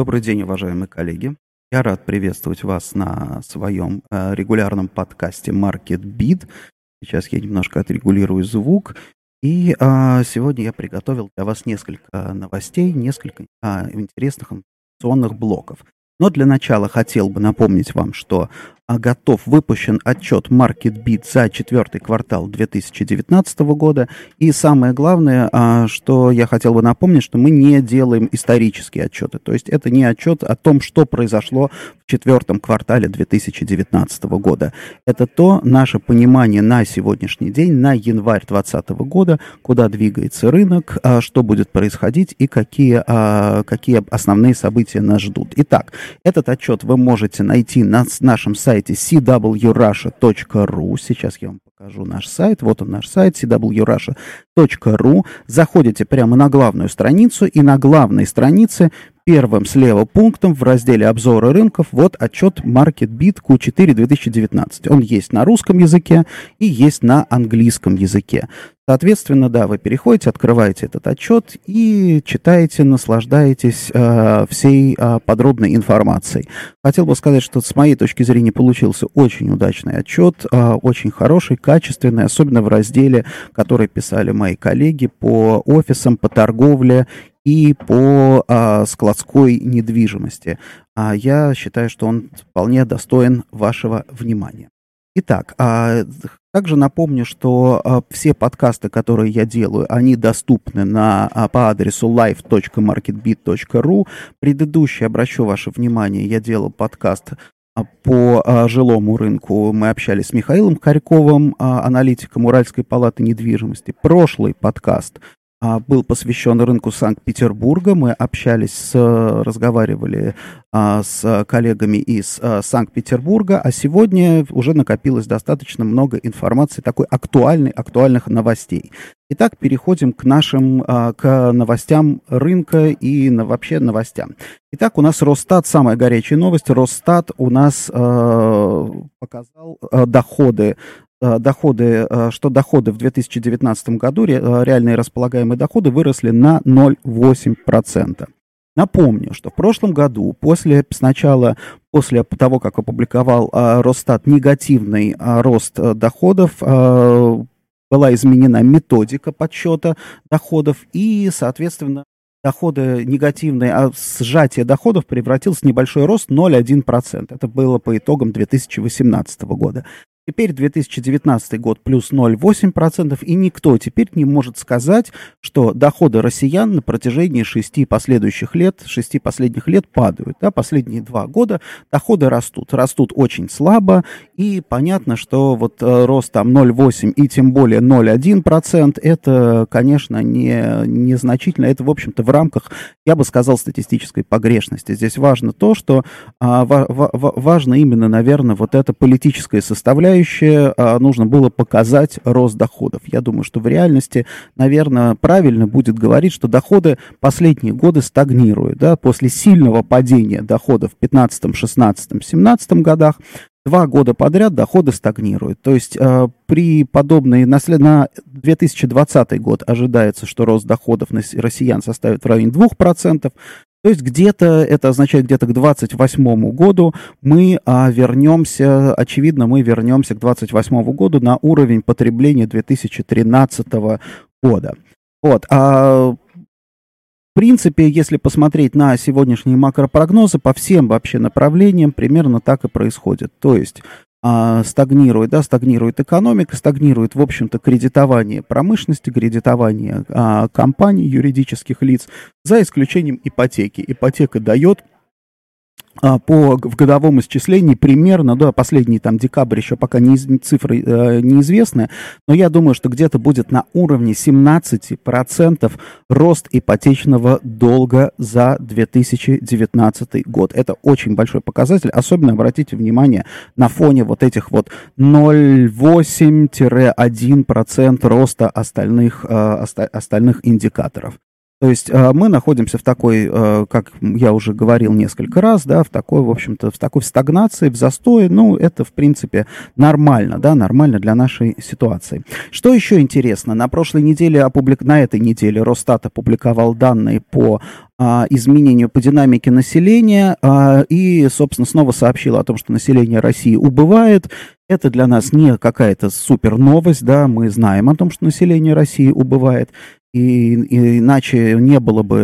Добрый день, уважаемые коллеги. Я рад приветствовать вас на своем э, регулярном подкасте Market Beat. Сейчас я немножко отрегулирую звук. И э, сегодня я приготовил для вас несколько новостей, несколько э, интересных информационных блоков. Но для начала хотел бы напомнить вам, что а, готов выпущен отчет MarketBeat за четвертый квартал 2019 года. И самое главное, а, что я хотел бы напомнить, что мы не делаем исторические отчеты. То есть это не отчет о том, что произошло в четвертом квартале 2019 года. Это то наше понимание на сегодняшний день, на январь 2020 года, куда двигается рынок, а, что будет происходить и какие, какие основные события нас ждут. Итак, этот отчет вы можете найти на нашем сайте сайте cwrussia.ru. Сейчас я вам покажу наш сайт. Вот он наш сайт cwrussia.ru. Заходите прямо на главную страницу, и на главной странице первым слева пунктом в разделе обзора рынков вот отчет MarketBeat Q4 2019. Он есть на русском языке и есть на английском языке. Соответственно, да, вы переходите, открываете этот отчет и читаете, наслаждаетесь э, всей э, подробной информацией. Хотел бы сказать, что с моей точки зрения получился очень удачный отчет, э, очень хороший, качественный, особенно в разделе, который писали мои коллеги по офисам, по торговле и по а, складской недвижимости. А я считаю, что он вполне достоин вашего внимания. Итак, а, также напомню, что а, все подкасты, которые я делаю, они доступны на, а, по адресу live.marketbit.ru. Предыдущий, обращу ваше внимание, я делал подкаст по жилому рынку. Мы общались с Михаилом Харьковым, аналитиком Уральской палаты недвижимости. Прошлый подкаст был посвящен рынку Санкт-Петербурга. Мы общались, с, разговаривали а, с коллегами из а, Санкт-Петербурга, а сегодня уже накопилось достаточно много информации, такой актуальной, актуальных новостей. Итак, переходим к нашим, к новостям рынка и на, вообще новостям. Итак, у нас Росстат, самая горячая новость. Росстат у нас э, показал доходы доходы, э, что доходы в 2019 году, э, реальные располагаемые доходы выросли на 0,8%. Напомню, что в прошлом году, после, сначала после того, как опубликовал Росстат негативный рост доходов, была изменена методика подсчета доходов, и, соответственно, доходы негативные, а сжатие доходов превратилось в небольшой рост 0,1%. Это было по итогам 2018 года. Теперь 2019 год плюс 0,8%, и никто теперь не может сказать, что доходы россиян на протяжении шести последующих лет, шести последних лет падают. Да, последние два года доходы растут. Растут очень слабо, и понятно, что вот э, рост там 0,8 и тем более 0,1%, это, конечно, не, незначительно. Это, в общем-то, в рамках, я бы сказал, статистической погрешности. Здесь важно то, что а, ва, ва, важно именно, наверное, вот эта политическая составляющая, составляющая, а, нужно было показать рост доходов. Я думаю, что в реальности, наверное, правильно будет говорить, что доходы последние годы стагнируют. Да? После сильного падения доходов в 15, 16, 17 годах два года подряд доходы стагнируют. То есть э, при подобной, на, на 2020 год ожидается, что рост доходов на россиян составит в районе 2%, то есть где-то, это означает где-то к 28 году мы а, вернемся, очевидно, мы вернемся к 28 году на уровень потребления 2013 года. Вот, а в принципе, если посмотреть на сегодняшние макропрогнозы по всем вообще направлениям, примерно так и происходит. То есть а, стагнирует, да, стагнирует экономика, стагнирует, в общем-то, кредитование промышленности, кредитование а, компаний, юридических лиц, за исключением ипотеки. Ипотека дает по в годовом исчислении примерно, да, последний там декабрь еще пока не, цифры э, неизвестны, но я думаю, что где-то будет на уровне 17% рост ипотечного долга за 2019 год. Это очень большой показатель, особенно обратите внимание на фоне вот этих вот 0,8-1% роста остальных, э, остальных индикаторов. То есть э, мы находимся в такой, э, как я уже говорил несколько раз, да, в такой, в общем-то, в такой стагнации, в застое. Ну, это, в принципе, нормально, да, нормально для нашей ситуации. Что еще интересно? На прошлой неделе, опублик... на этой неделе Росстат опубликовал данные по а, изменению по динамике населения а, и, собственно, снова сообщила о том, что население России убывает. Это для нас не какая-то супер новость, да, мы знаем о том, что население России убывает. И, и иначе не было бы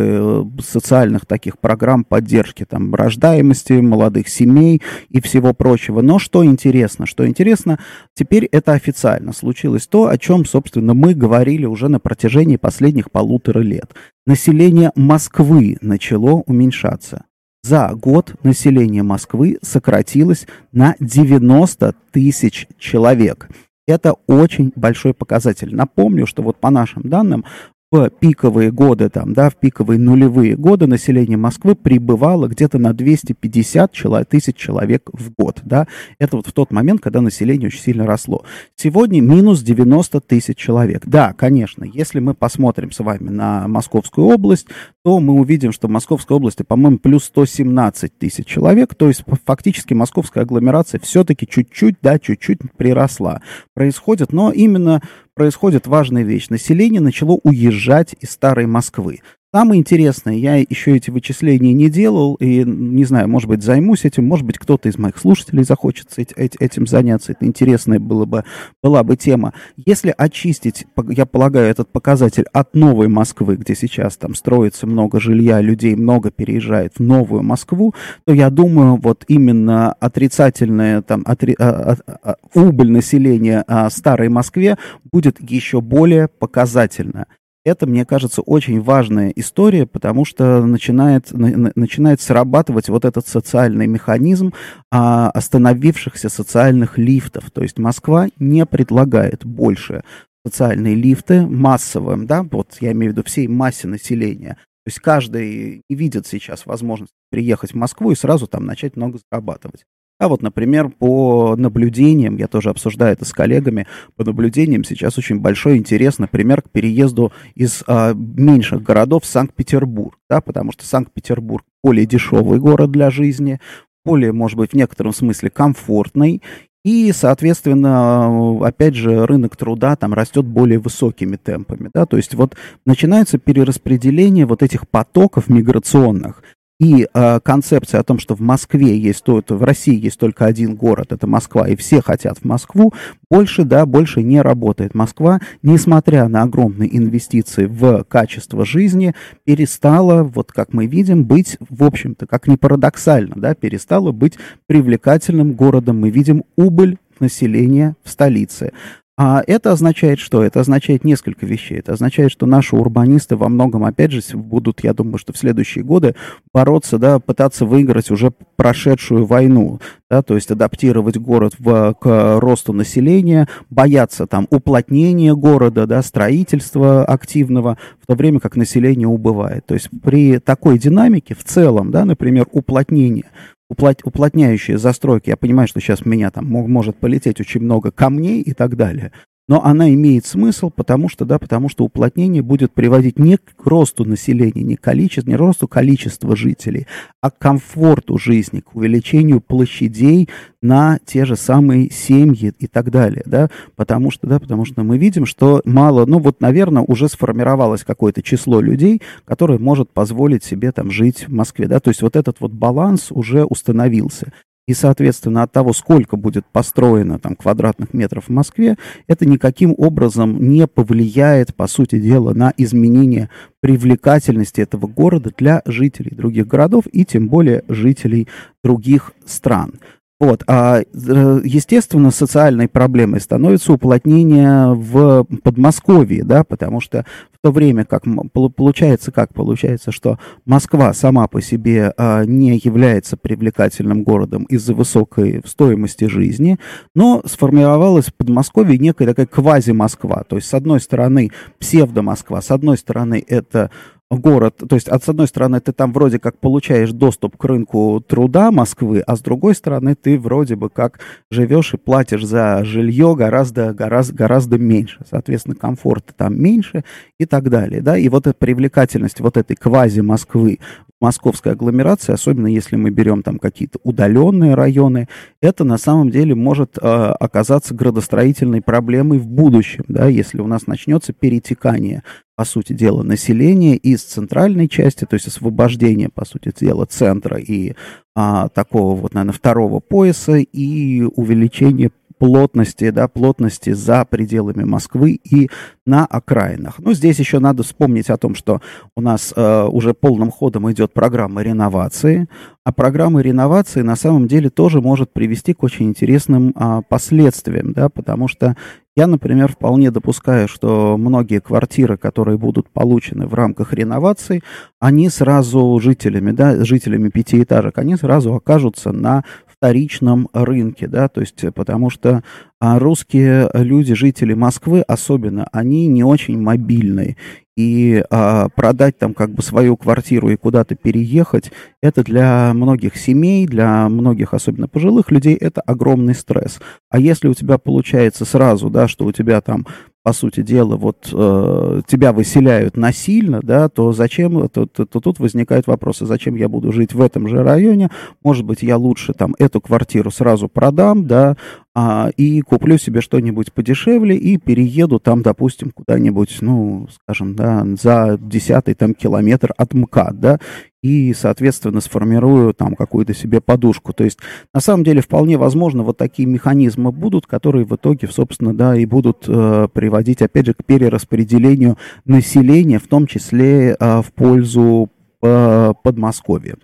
э, социальных таких программ поддержки там, рождаемости, молодых семей и всего прочего. Но что интересно, что интересно, теперь это официально случилось то, о чем, собственно, мы говорили уже на протяжении последних полутора лет. Население Москвы начало уменьшаться. За год население Москвы сократилось на 90 тысяч человек. Это очень большой показатель. Напомню, что вот по нашим данным в пиковые годы, там, да, в пиковые нулевые годы население Москвы прибывало где-то на 250 человек, тысяч человек в год, да. Это вот в тот момент, когда население очень сильно росло. Сегодня минус 90 тысяч человек. Да, конечно, если мы посмотрим с вами на Московскую область, то мы увидим, что в Московской области, по-моему, плюс 117 тысяч человек, то есть фактически московская агломерация все-таки чуть-чуть, да, чуть-чуть приросла. Происходит, но именно происходит важная вещь. Население начало уезжать из старой Москвы. Самое интересное, я еще эти вычисления не делал, и, не знаю, может быть, займусь этим, может быть, кто-то из моих слушателей захочет этим заняться, это интересная было бы, была бы тема. Если очистить, я полагаю, этот показатель от новой Москвы, где сейчас там строится много жилья, людей много переезжает в новую Москву, то я думаю, вот именно отрицательная там, отри, а, а, а, убыль населения а, старой Москве будет еще более показательна это, мне кажется, очень важная история, потому что начинает, на, начинает срабатывать вот этот социальный механизм а, остановившихся социальных лифтов. То есть Москва не предлагает больше социальные лифты массовым, да, вот я имею в виду всей массе населения. То есть каждый не видит сейчас возможность приехать в Москву и сразу там начать много зарабатывать. А вот, например, по наблюдениям, я тоже обсуждаю это с коллегами, по наблюдениям сейчас очень большой интерес, например, к переезду из а, меньших городов в Санкт-Петербург, да, потому что Санкт-Петербург более дешевый город для жизни, более, может быть, в некотором смысле комфортный, и, соответственно, опять же, рынок труда там растет более высокими темпами. Да? То есть вот начинается перераспределение вот этих потоков миграционных. И э, концепция о том, что в Москве есть, то, в России есть только один город, это Москва, и все хотят в Москву, больше, да, больше не работает. Москва, несмотря на огромные инвестиции в качество жизни, перестала, вот как мы видим, быть, в общем-то, как ни парадоксально, да, перестала быть привлекательным городом. Мы видим убыль населения в столице. А это означает что? Это означает несколько вещей. Это означает, что наши урбанисты во многом, опять же, будут, я думаю, что в следующие годы бороться, да, пытаться выиграть уже прошедшую войну, да, то есть адаптировать город в, к росту населения, бояться там уплотнения города, да, строительства активного, в то время как население убывает. То есть при такой динамике в целом, да, например, уплотнение уплот, уплотняющие застройки, я понимаю, что сейчас меня там может полететь очень много камней и так далее, но она имеет смысл, потому что, да, потому что уплотнение будет приводить не к росту населения, не, количество, не росту количества жителей, а к комфорту жизни, к увеличению площадей на те же самые семьи и так далее, да, потому что, да, потому что мы видим, что мало, ну вот, наверное, уже сформировалось какое-то число людей, которое может позволить себе там жить в Москве, да, то есть вот этот вот баланс уже установился. И, соответственно, от того, сколько будет построено там квадратных метров в Москве, это никаким образом не повлияет, по сути дела, на изменение привлекательности этого города для жителей других городов и тем более жителей других стран. Вот, а, э, естественно, социальной проблемой становится уплотнение в Подмосковье, да, потому что в то время как получается, как получается, что Москва сама по себе а, не является привлекательным городом из-за высокой стоимости жизни, но сформировалась в Подмосковье некая такая квази-Москва, то есть с одной стороны псевдо-Москва, с одной стороны это город, то есть, от, с одной стороны, ты там вроде как получаешь доступ к рынку труда Москвы, а с другой стороны, ты вроде бы как живешь и платишь за жилье гораздо, гораздо, гораздо меньше. Соответственно, комфорта там меньше и так далее, да, и вот эта привлекательность вот этой квази-Москвы московской агломерации, особенно если мы берем там какие-то удаленные районы, это на самом деле может э, оказаться градостроительной проблемой в будущем, да, если у нас начнется перетекание, по сути дела, населения из центральной части, то есть освобождение, по сути дела, центра и а, такого вот, наверное, второго пояса и увеличение плотности, да, плотности за пределами Москвы и на окраинах. Ну, здесь еще надо вспомнить о том, что у нас э, уже полным ходом идет программа реновации, а программа реновации на самом деле тоже может привести к очень интересным э, последствиям, да, потому что я, например, вполне допускаю, что многие квартиры, которые будут получены в рамках реновации, они сразу жителями, да, жителями пятиэтажек, они сразу окажутся на вторичном рынке, да, то есть потому что а, русские люди, жители Москвы особенно, они не очень мобильные, и а, продать там как бы свою квартиру и куда-то переехать, это для многих семей, для многих, особенно пожилых людей, это огромный стресс. А если у тебя получается сразу, да, что у тебя там по сути дела, вот э, тебя выселяют насильно, да, то зачем, то, то, то тут возникают вопросы, зачем я буду жить в этом же районе, может быть, я лучше там эту квартиру сразу продам, да, а, и куплю себе что-нибудь подешевле и перееду там, допустим, куда-нибудь, ну, скажем, да, за десятый там километр от МКАД, да, и, соответственно, сформирую там какую-то себе подушку. То есть, на самом деле, вполне возможно, вот такие механизмы будут, которые в итоге, собственно, да, и будут э, приводить, опять же, к перераспределению населения, в том числе э, в пользу э, Подмосковья.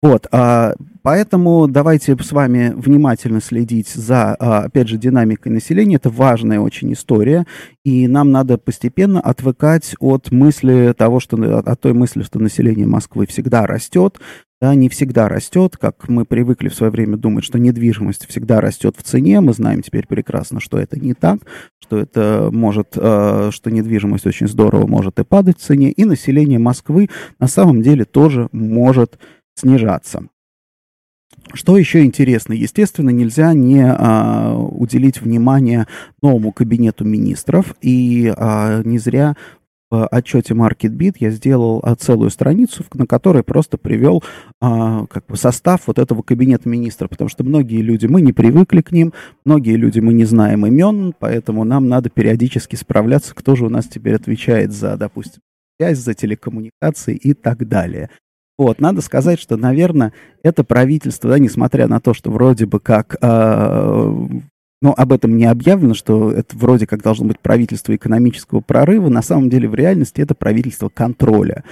Вот, а, поэтому давайте с вами внимательно следить за, а, опять же, динамикой населения. Это важная очень история, и нам надо постепенно отвыкать от мысли того, что от той мысли, что население Москвы всегда растет, да, не всегда растет, как мы привыкли в свое время думать, что недвижимость всегда растет в цене. Мы знаем теперь прекрасно, что это не так, что это может, э, что недвижимость очень здорово может и падать в цене, и население Москвы на самом деле тоже может снижаться. Что еще интересно? Естественно, нельзя не а, уделить внимание новому кабинету министров. И а, не зря в отчете MarketBeat я сделал а, целую страницу, на которой просто привел а, как бы состав вот этого кабинета министров, потому что многие люди, мы не привыкли к ним, многие люди мы не знаем имен, поэтому нам надо периодически справляться, кто же у нас теперь отвечает за, допустим, связь, за телекоммуникации и так далее. Вот, надо сказать, что, наверное, это правительство, да, несмотря на то, что вроде бы как, э, ну, об этом не объявлено, что это вроде как должно быть правительство экономического прорыва, на самом деле в реальности это правительство контроля.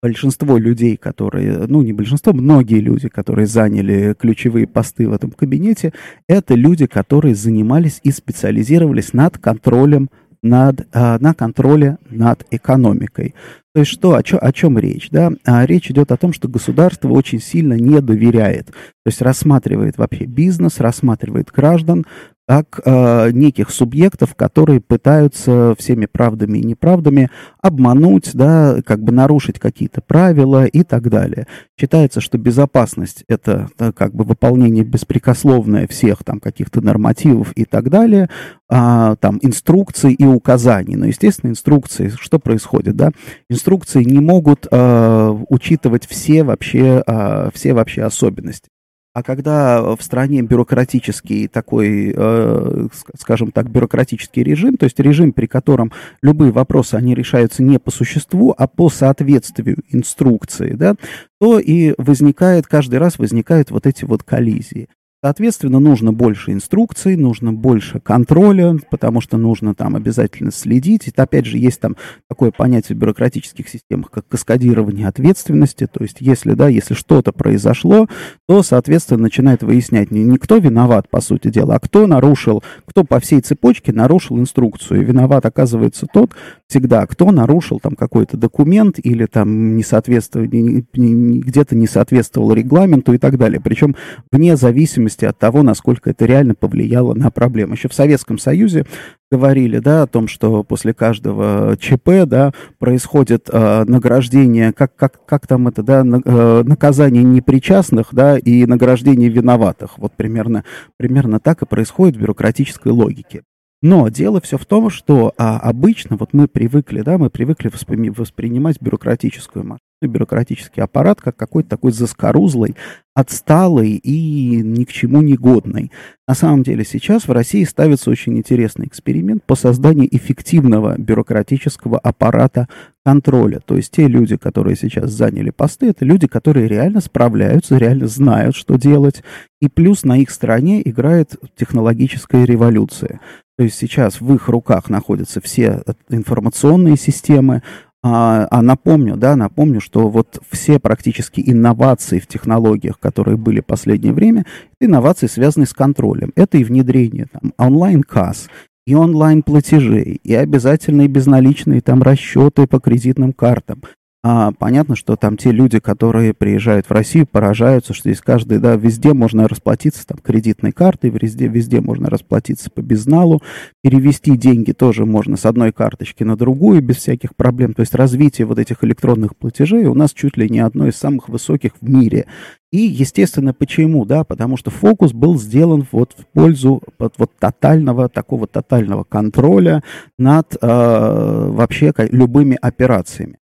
Большинство людей, которые, ну, не большинство, многие люди, которые заняли ключевые посты в этом кабинете, это люди, которые занимались и специализировались над контролем над, а, на контроле над экономикой. То есть что, о, чё, о чем речь? Да? А, речь идет о том, что государство очень сильно не доверяет. То есть рассматривает вообще бизнес, рассматривает граждан как э, неких субъектов, которые пытаются всеми правдами и неправдами обмануть, да, как бы нарушить какие-то правила и так далее. Считается, что безопасность это да, как бы выполнение беспрекословное всех там каких-то нормативов и так далее, а, там инструкций и указаний. Но, естественно, инструкции, что происходит, да? Инструкции не могут э, учитывать все вообще, э, все вообще особенности. А когда в стране бюрократический такой, э, скажем так, бюрократический режим, то есть режим, при котором любые вопросы, они решаются не по существу, а по соответствию инструкции, да, то и возникает, каждый раз возникают вот эти вот коллизии. Соответственно, нужно больше инструкций, нужно больше контроля, потому что нужно там обязательно следить. И опять же, есть там такое понятие в бюрократических системах, как каскадирование ответственности. То есть, если, да, если что-то произошло, то, соответственно, начинает выяснять не, не кто виноват, по сути дела, а кто нарушил, кто по всей цепочке нарушил инструкцию. И виноват оказывается тот всегда, кто нарушил там какой-то документ или там не соответствовал, где-то не соответствовал регламенту и так далее. Причем вне зависимости зависимости от того, насколько это реально повлияло на проблему. Еще в Советском Союзе говорили, да, о том, что после каждого ЧП, да, происходит э, награждение, как, как, как там это, да, на, э, наказание непричастных, да, и награждение виноватых. Вот примерно, примерно так и происходит в бюрократической логике. Но дело все в том, что а, обычно вот мы привыкли, да, мы привыкли воспри- воспринимать бюрократическую бюрократический аппарат как какой-то такой заскорузлый, отсталый и ни к чему не годный. На самом деле сейчас в России ставится очень интересный эксперимент по созданию эффективного бюрократического аппарата контроля. То есть те люди, которые сейчас заняли посты, это люди, которые реально справляются, реально знают, что делать. И плюс на их стороне играет технологическая революция. То есть сейчас в их руках находятся все информационные системы, а, а напомню, да, напомню, что вот все практически инновации в технологиях, которые были в последнее время, инновации, связанные с контролем. Это и внедрение там, онлайн-касс, и онлайн-платежей, и обязательные безналичные там расчеты по кредитным картам, а, понятно, что там те люди, которые приезжают в Россию, поражаются, что здесь каждый, да, везде можно расплатиться там кредитной картой, везде, везде можно расплатиться по безналу, перевести деньги тоже можно с одной карточки на другую без всяких проблем. То есть развитие вот этих электронных платежей у нас чуть ли не одно из самых высоких в мире. И, естественно, почему, да, потому что фокус был сделан вот в пользу вот, вот тотального, такого тотального контроля над э, вообще любыми операциями.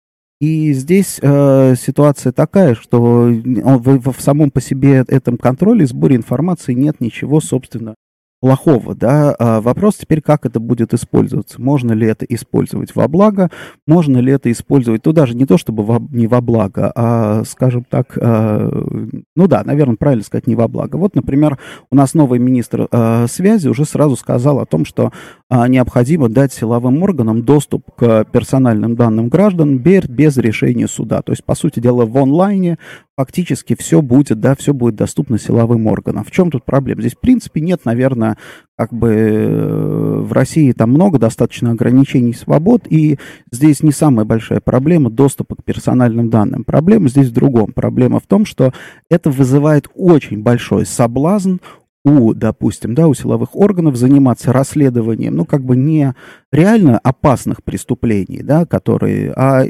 И здесь э, ситуация такая, что в, в самом по себе этом контроле, сборе информации нет ничего, собственно, плохого, да. А вопрос теперь, как это будет использоваться. Можно ли это использовать во благо, можно ли это использовать, ну, даже не то, чтобы во, не во благо, а, скажем так, а, ну да, наверное, правильно сказать, не во благо. Вот, например, у нас новый министр а, связи уже сразу сказал о том, что а, необходимо дать силовым органам доступ к персональным данным граждан без, без решения суда. То есть, по сути дела, в онлайне фактически все будет, да, все будет доступно силовым органам. В чем тут проблема? Здесь, в принципе, нет, наверное, как бы э, в России там много достаточно ограничений свобод, и здесь не самая большая проблема доступа к персональным данным. Проблема здесь в другом. Проблема в том, что это вызывает очень большой соблазн у, допустим, да, у силовых органов заниматься расследованием, ну, как бы не реально опасных преступлений, да, которые, а,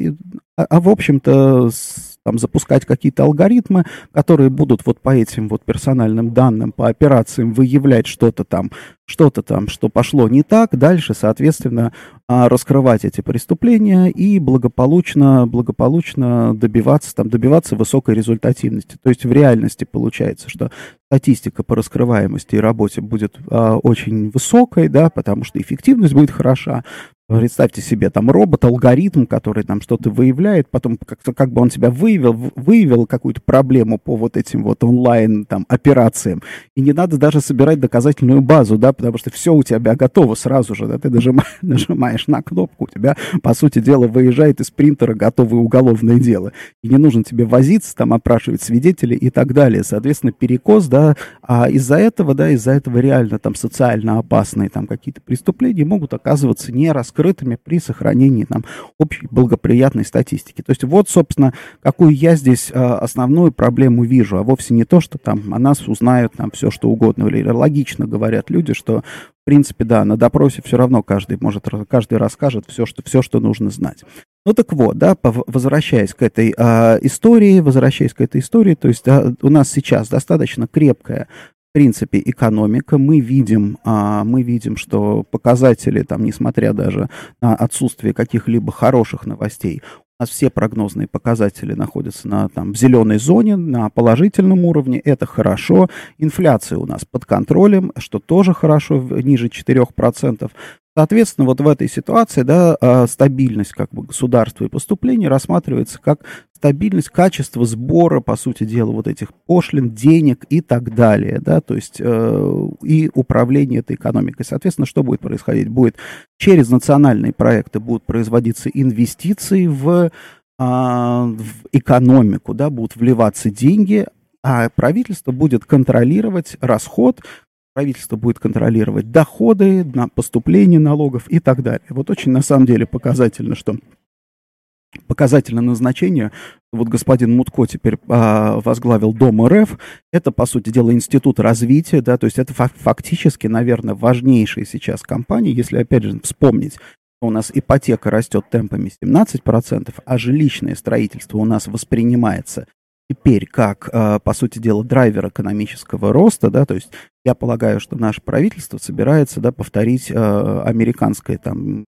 а, а в общем-то, с там запускать какие-то алгоритмы, которые будут вот по этим вот персональным данным, по операциям выявлять что-то там, что-то там, что пошло не так, дальше, соответственно, а, раскрывать эти преступления и благополучно, благополучно добиваться, там, добиваться высокой результативности. То есть в реальности получается, что статистика по раскрываемости и работе будет а, очень высокой, да, потому что эффективность будет хороша, Представьте себе, там робот, алгоритм, который там что-то выявляет, потом как, как бы он тебя выявил, выявил какую-то проблему по вот этим вот онлайн там операциям. И не надо даже собирать доказательную базу, да, потому что все у тебя готово сразу же, да, ты нажимаешь, нажимаешь на кнопку, у тебя, по сути дела, выезжает из принтера готовое уголовное дело. И не нужно тебе возиться, там, опрашивать свидетелей и так далее. Соответственно, перекос, да, а из-за этого, да, из-за этого реально там социально опасные там какие-то преступления могут оказываться не раскрытыми при сохранении нам общей благоприятной статистики. То есть вот, собственно, какую я здесь а, основную проблему вижу, а вовсе не то, что там о нас узнают там все, что угодно. Или логично говорят люди, что в принципе, да, на допросе все равно каждый может, каждый расскажет все, что, все, что нужно знать. Ну так вот, да, возвращаясь к этой э, истории, возвращаясь к этой истории, то есть да, у нас сейчас достаточно крепкая в принципе, экономика. Мы видим, а, мы видим, что показатели, там, несмотря даже на отсутствие каких-либо хороших новостей, нас все прогнозные показатели находятся на, там, в зеленой зоне, на положительном уровне. Это хорошо. Инфляция у нас под контролем, что тоже хорошо, ниже 4%. Соответственно, вот в этой ситуации да, а, стабильность как бы, государства и поступлений рассматривается как стабильность, качество сбора, по сути дела, вот этих пошлин, денег и так далее, да, то есть э, и управление этой экономикой. Соответственно, что будет происходить? Будет через национальные проекты будут производиться инвестиции в, э, в экономику, да, будут вливаться деньги, а правительство будет контролировать расход, правительство будет контролировать доходы, на поступление налогов и так далее. Вот очень на самом деле показательно, что показательное назначение. Вот господин Мутко теперь а, возглавил Дом РФ. Это, по сути дела, институт развития, да, то есть это фактически, наверное, важнейшая сейчас компания, если, опять же, вспомнить, у нас ипотека растет темпами 17%, а жилищное строительство у нас воспринимается теперь как, а, по сути дела, драйвер экономического роста, да, то есть я полагаю, что наше правительство собирается, да, повторить э, американское там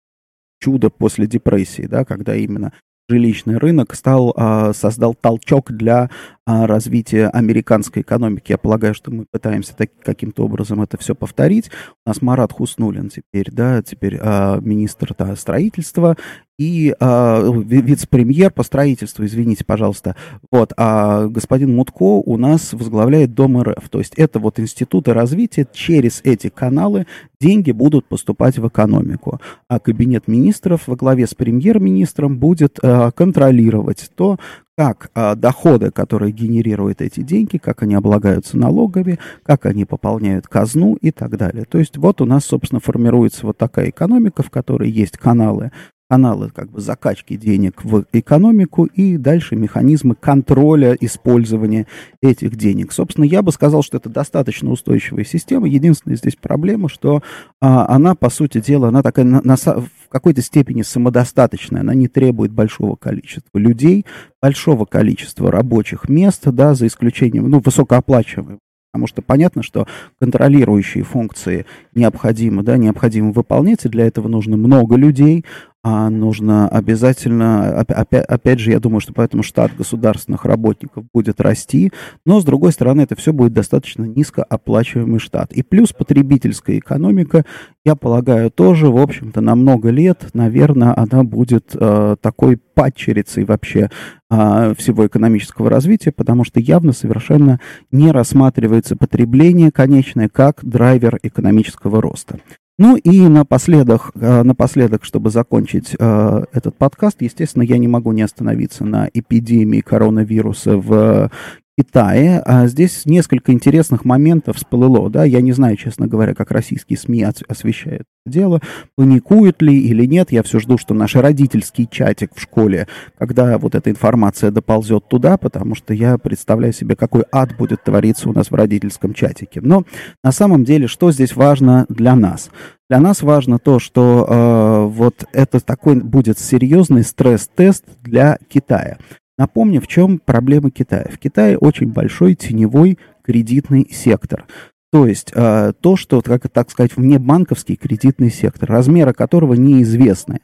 чудо после депрессии, да, когда именно жилищный рынок стал, а, создал толчок для а, развития американской экономики. Я полагаю, что мы пытаемся так, каким-то образом это все повторить. У нас Марат Хуснулин теперь, да, теперь а, министр да, строительства и вице-премьер по строительству, извините, пожалуйста. Вот, а господин Мутко у нас возглавляет Дом РФ. То есть это вот институты развития, через эти каналы деньги будут поступать в экономику. А кабинет министров во главе с премьер-министром будет э, контролировать то, как а, доходы, которые генерируют эти деньги, как они облагаются налогами, как они пополняют казну и так далее. То есть вот у нас, собственно, формируется вот такая экономика, в которой есть каналы каналы как бы закачки денег в экономику и дальше механизмы контроля использования этих денег. Собственно, я бы сказал, что это достаточно устойчивая система. Единственная здесь проблема, что а, она, по сути дела, она такая на, на, в какой-то степени самодостаточная. Она не требует большого количества людей, большого количества рабочих мест, да, за исключением, ну, высокооплачиваемых Потому что понятно, что контролирующие функции необходимо, да, необходимо выполнять, и для этого нужно много людей, а нужно обязательно, опять, опять же, я думаю, что поэтому штат государственных работников будет расти, но, с другой стороны, это все будет достаточно низкооплачиваемый штат. И плюс потребительская экономика, я полагаю, тоже, в общем-то, на много лет, наверное, она будет э, такой падчерицей вообще э, всего экономического развития, потому что явно совершенно не рассматривается потребление конечное как драйвер экономического роста. Ну и напоследок, э, напоследок, чтобы закончить э, этот подкаст, естественно, я не могу не остановиться на эпидемии коронавируса в Китае. А здесь несколько интересных моментов всплыло. Да? Я не знаю, честно говоря, как российские СМИ освещают дело, паникуют ли или нет. Я все жду, что наш родительский чатик в школе, когда вот эта информация доползет туда, потому что я представляю себе, какой ад будет твориться у нас в родительском чатике. Но на самом деле, что здесь важно для нас? Для нас важно то, что э, вот это такой будет серьезный стресс-тест для Китая. Напомню, в чем проблема Китая. В Китае очень большой теневой кредитный сектор. То есть э, то, что, как так сказать, внебанковский кредитный сектор, размера которого неизвестны.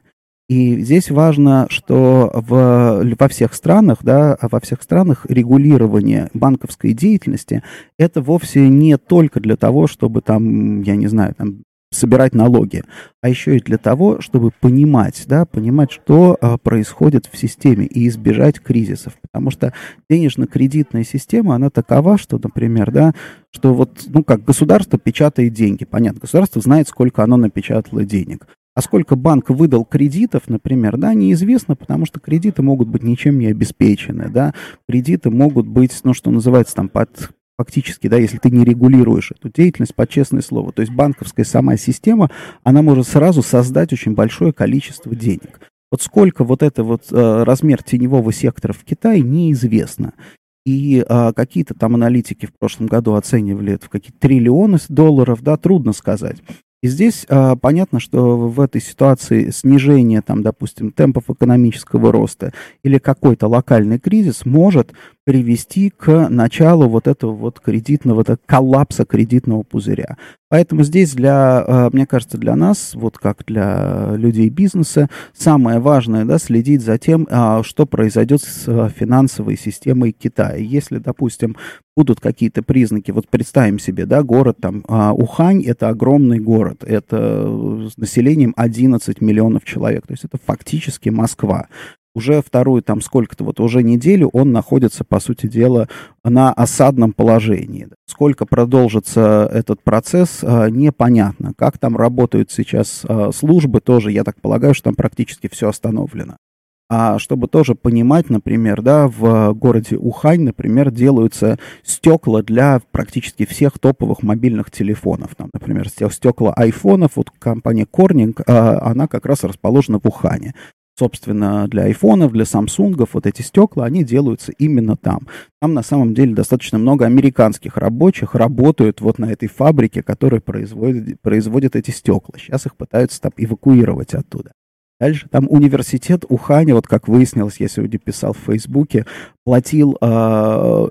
И здесь важно, что в, во всех странах, да, во всех странах регулирование банковской деятельности это вовсе не только для того, чтобы там, я не знаю, там собирать налоги, а еще и для того, чтобы понимать, да, понимать, что а, происходит в системе и избежать кризисов. Потому что денежно-кредитная система, она такова, что, например, да, что вот, ну, как государство печатает деньги. Понятно, государство знает, сколько оно напечатало денег. А сколько банк выдал кредитов, например, да, неизвестно, потому что кредиты могут быть ничем не обеспечены, да, кредиты могут быть, ну, что называется, там, под фактически, да, если ты не регулируешь эту деятельность под честное слово. То есть банковская сама система, она может сразу создать очень большое количество денег. Вот сколько вот это вот э, размер теневого сектора в Китае, неизвестно. И э, какие-то там аналитики в прошлом году оценивали это в какие-то триллионы долларов, да, трудно сказать. И здесь а, понятно, что в этой ситуации снижение, там, допустим, темпов экономического роста или какой-то локальный кризис может привести к началу вот этого вот кредитного, вот коллапса кредитного пузыря. Поэтому здесь для, а, мне кажется, для нас, вот как для людей бизнеса, самое важное, да, следить за тем, а, что произойдет с а, финансовой системой Китая. Если, допустим, будут какие-то признаки, вот представим себе, да, город там, Ухань, это огромный город, это с населением 11 миллионов человек, то есть это фактически Москва уже вторую там сколько-то, вот уже неделю он находится, по сути дела, на осадном положении. Сколько продолжится этот процесс, а, непонятно. Как там работают сейчас а, службы, тоже, я так полагаю, что там практически все остановлено. А чтобы тоже понимать, например, да, в городе Ухань, например, делаются стекла для практически всех топовых мобильных телефонов. Там, например, стекла айфонов, вот компания Corning, а, она как раз расположена в Ухане собственно, для айфонов, для самсунгов, вот эти стекла, они делаются именно там. Там на самом деле достаточно много американских рабочих работают вот на этой фабрике, которая производит, производит эти стекла. Сейчас их пытаются там эвакуировать оттуда. Дальше там университет Уханя, вот как выяснилось, я сегодня писал в Фейсбуке, платил э,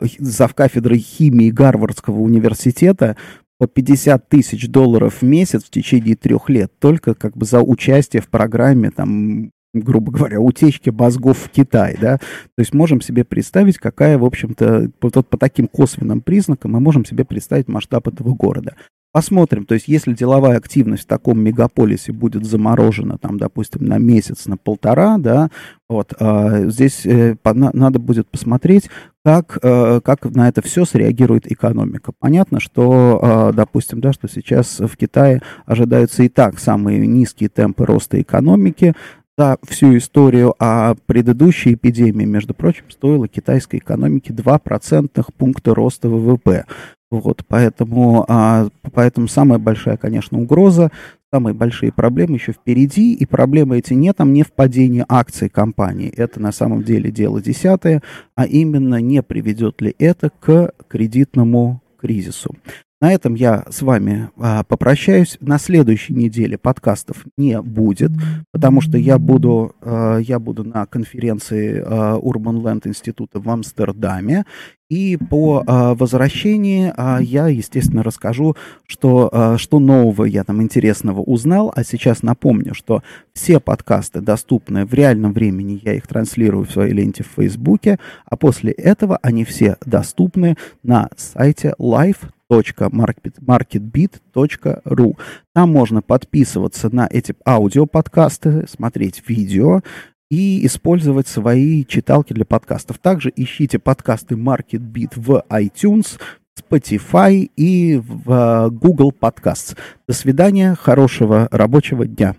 кафедрой химии Гарвардского университета по 50 тысяч долларов в месяц в течение трех лет, только как бы за участие в программе там грубо говоря, утечки мозгов в Китай, да, то есть можем себе представить, какая, в общем-то, вот по таким косвенным признакам мы можем себе представить масштаб этого города. Посмотрим, то есть если деловая активность в таком мегаполисе будет заморожена, там, допустим, на месяц, на полтора, да, вот, э, здесь э, по, на, надо будет посмотреть, как, э, как на это все среагирует экономика. Понятно, что, э, допустим, да, что сейчас в Китае ожидаются и так самые низкие темпы роста экономики, за всю историю, а предыдущая эпидемия, между прочим, стоила китайской экономике 2 процентных пункта роста ВВП. Вот, поэтому, а, поэтому самая большая, конечно, угроза, самые большие проблемы еще впереди, и проблемы эти не там не в падении акций компании, это на самом деле дело десятое, а именно не приведет ли это к кредитному кризису. На этом я с вами а, попрощаюсь. На следующей неделе подкастов не будет, потому что я буду, а, я буду на конференции а, Urban Land Института в Амстердаме. И по а, возвращении а, я, естественно, расскажу, что, а, что нового я там интересного узнал. А сейчас напомню, что все подкасты доступны в реальном времени. Я их транслирую в своей ленте в Фейсбуке. А после этого они все доступны на сайте live marketbit.ru. Там можно подписываться на эти аудиоподкасты, смотреть видео и использовать свои читалки для подкастов. Также ищите подкасты MarketBit в iTunes, Spotify и в Google Podcasts. До свидания, хорошего рабочего дня.